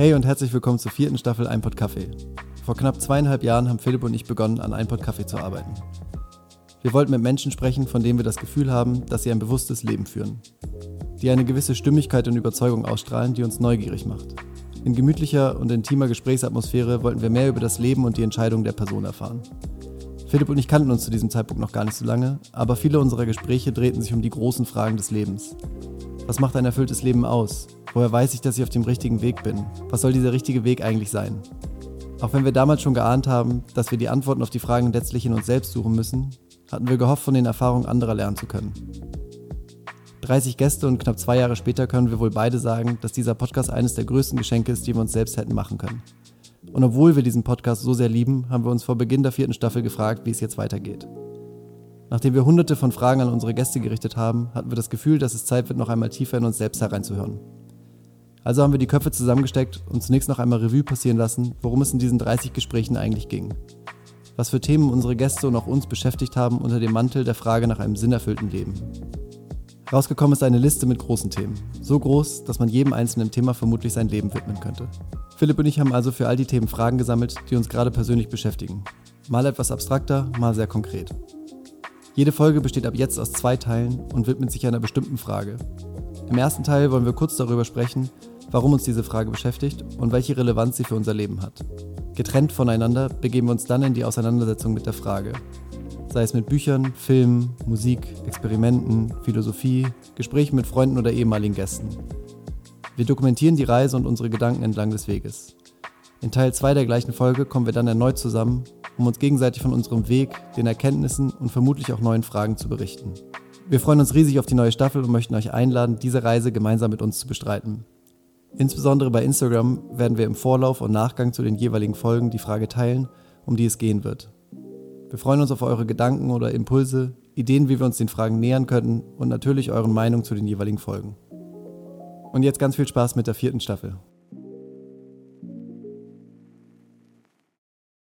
Hey und herzlich willkommen zur vierten Staffel Einpod Kaffee. Vor knapp zweieinhalb Jahren haben Philipp und ich begonnen, an Einpod Kaffee zu arbeiten. Wir wollten mit Menschen sprechen, von denen wir das Gefühl haben, dass sie ein bewusstes Leben führen. Die eine gewisse Stimmigkeit und Überzeugung ausstrahlen, die uns neugierig macht. In gemütlicher und intimer Gesprächsatmosphäre wollten wir mehr über das Leben und die Entscheidungen der Person erfahren. Philipp und ich kannten uns zu diesem Zeitpunkt noch gar nicht so lange, aber viele unserer Gespräche drehten sich um die großen Fragen des Lebens. Was macht ein erfülltes Leben aus? Woher weiß ich, dass ich auf dem richtigen Weg bin? Was soll dieser richtige Weg eigentlich sein? Auch wenn wir damals schon geahnt haben, dass wir die Antworten auf die Fragen letztlich in uns selbst suchen müssen, hatten wir gehofft, von den Erfahrungen anderer lernen zu können. 30 Gäste und knapp zwei Jahre später können wir wohl beide sagen, dass dieser Podcast eines der größten Geschenke ist, die wir uns selbst hätten machen können. Und obwohl wir diesen Podcast so sehr lieben, haben wir uns vor Beginn der vierten Staffel gefragt, wie es jetzt weitergeht. Nachdem wir hunderte von Fragen an unsere Gäste gerichtet haben, hatten wir das Gefühl, dass es Zeit wird, noch einmal tiefer in uns selbst hereinzuhören. Also haben wir die Köpfe zusammengesteckt und zunächst noch einmal Revue passieren lassen, worum es in diesen 30 Gesprächen eigentlich ging was für Themen unsere Gäste und auch uns beschäftigt haben unter dem Mantel der Frage nach einem sinnerfüllten Leben. Rausgekommen ist eine Liste mit großen Themen. So groß, dass man jedem einzelnen Thema vermutlich sein Leben widmen könnte. Philipp und ich haben also für all die Themen Fragen gesammelt, die uns gerade persönlich beschäftigen. Mal etwas abstrakter, mal sehr konkret. Jede Folge besteht ab jetzt aus zwei Teilen und widmet sich einer bestimmten Frage. Im ersten Teil wollen wir kurz darüber sprechen, warum uns diese Frage beschäftigt und welche Relevanz sie für unser Leben hat. Getrennt voneinander begeben wir uns dann in die Auseinandersetzung mit der Frage. Sei es mit Büchern, Filmen, Musik, Experimenten, Philosophie, Gesprächen mit Freunden oder ehemaligen Gästen. Wir dokumentieren die Reise und unsere Gedanken entlang des Weges. In Teil 2 der gleichen Folge kommen wir dann erneut zusammen, um uns gegenseitig von unserem Weg, den Erkenntnissen und vermutlich auch neuen Fragen zu berichten. Wir freuen uns riesig auf die neue Staffel und möchten euch einladen, diese Reise gemeinsam mit uns zu bestreiten. Insbesondere bei Instagram werden wir im Vorlauf und Nachgang zu den jeweiligen Folgen die Frage teilen, um die es gehen wird. Wir freuen uns auf eure Gedanken oder Impulse, Ideen, wie wir uns den Fragen nähern könnten und natürlich euren Meinungen zu den jeweiligen Folgen. Und jetzt ganz viel Spaß mit der vierten Staffel.